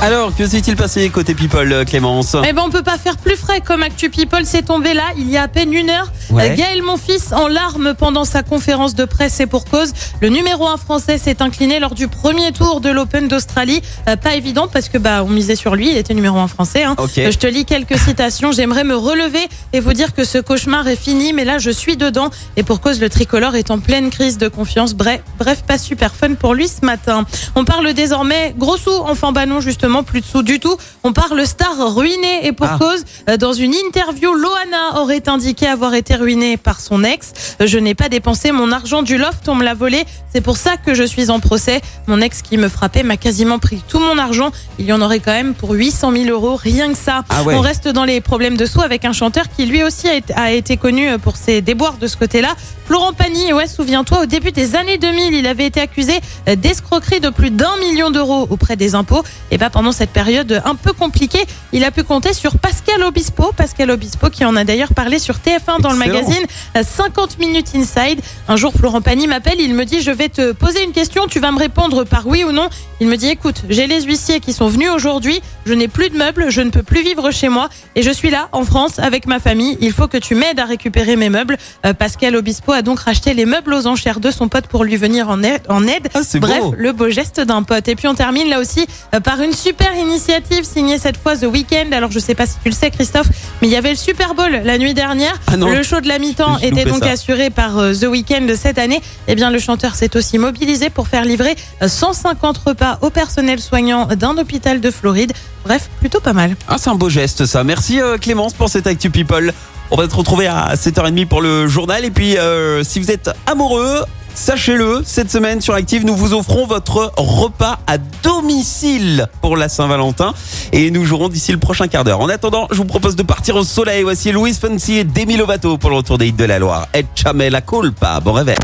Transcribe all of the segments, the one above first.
Alors, que s'est-il passé côté People, euh, Clémence? Eh ben, on peut pas faire plus frais comme Actu People. C'est tombé là, il y a à peine une heure. Ouais. Euh, Gaël Monfils en larmes pendant sa conférence de presse et pour cause. Le numéro 1 français s'est incliné lors du premier tour de l'Open d'Australie. Euh, pas évident parce que bah on misait sur lui, il était numéro 1 français. hein. Je te lis quelques citations. J'aimerais me relever et vous dire que ce cauchemar est fini, mais là je suis dedans et pour cause le tricolore est en pleine crise de confiance. Bref, bref, pas super fun pour lui ce matin. On parle désormais gros sous, enfin bah non justement plus de sous du tout. On parle star ruiné et pour Ah. cause euh, dans une interview, Loana aurait indiqué avoir été ruinée par son ex. Euh, Je n'ai pas dépensé mon argent du loft, on me l'a volé. C'est pour ça que je suis en procès. Mon ex qui me frappait m'a quasiment pris tout mon argent. Il y en aurait quand même pour 800 000 euros, rien que ça. Ah ouais. On reste dans les problèmes de sous avec un chanteur qui lui aussi a été, a été connu pour ses déboires de ce côté-là. Florent Pagny, ouais, souviens-toi, au début des années 2000, il avait été accusé euh, d'escroquerie de plus d'un million d'euros auprès des impôts. Et bah pendant cette période un peu compliquée, il a pu compter sur Pascal Obispo, Pascal Obispo qui en a d'ailleurs parlé sur TF1 dans le magazine euh, 50 minutes inside. Un jour, Florent Pagny m'appelle, il me dit je vais te poser une question, tu vas me répondre par oui ou non. Il me dit écoute, j'ai les huissiers qui sont venus aujourd'hui, je n'ai plus de meubles, je ne peux plus vivre chez moi et je suis là en France avec ma famille. Il faut que tu m'aides à récupérer mes meubles. Euh, Pascal Obispo a donc racheté les meubles aux enchères de son pote pour lui venir en aide. En aide. Ah, Bref, beau. le beau geste d'un pote. Et puis on termine là aussi euh, par une super initiative signée cette fois The Weeknd. Alors je sais pas si tu le sais Christophe, mais il y avait le Super Bowl la nuit dernière. Ah le show de la mi-temps était donc ça. assuré par euh, The Weeknd cette année. Eh bien le chanteur s'est aussi mobilisé pour faire livrer euh, 150 repas au personnel soignant d'un hôpital de Floride. Bref, plutôt pas mal. Ah, c'est un beau geste ça. Merci euh, Clémence pour cette Actu People. On va se retrouver à 7h30 pour le journal. Et puis, euh, si vous êtes amoureux, sachez-le, cette semaine sur Active, nous vous offrons votre repas à domicile pour la Saint-Valentin. Et nous jouerons d'ici le prochain quart d'heure. En attendant, je vous propose de partir au soleil. Voici Louis Fonsi et Demi Lovato pour le retour des hits de la Loire. Et la culpa. Bon réveil.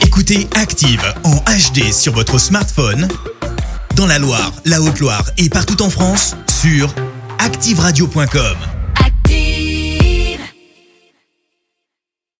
Écoutez Active en HD sur votre smartphone, dans la Loire, la Haute-Loire et partout en France, sur activeradio.com.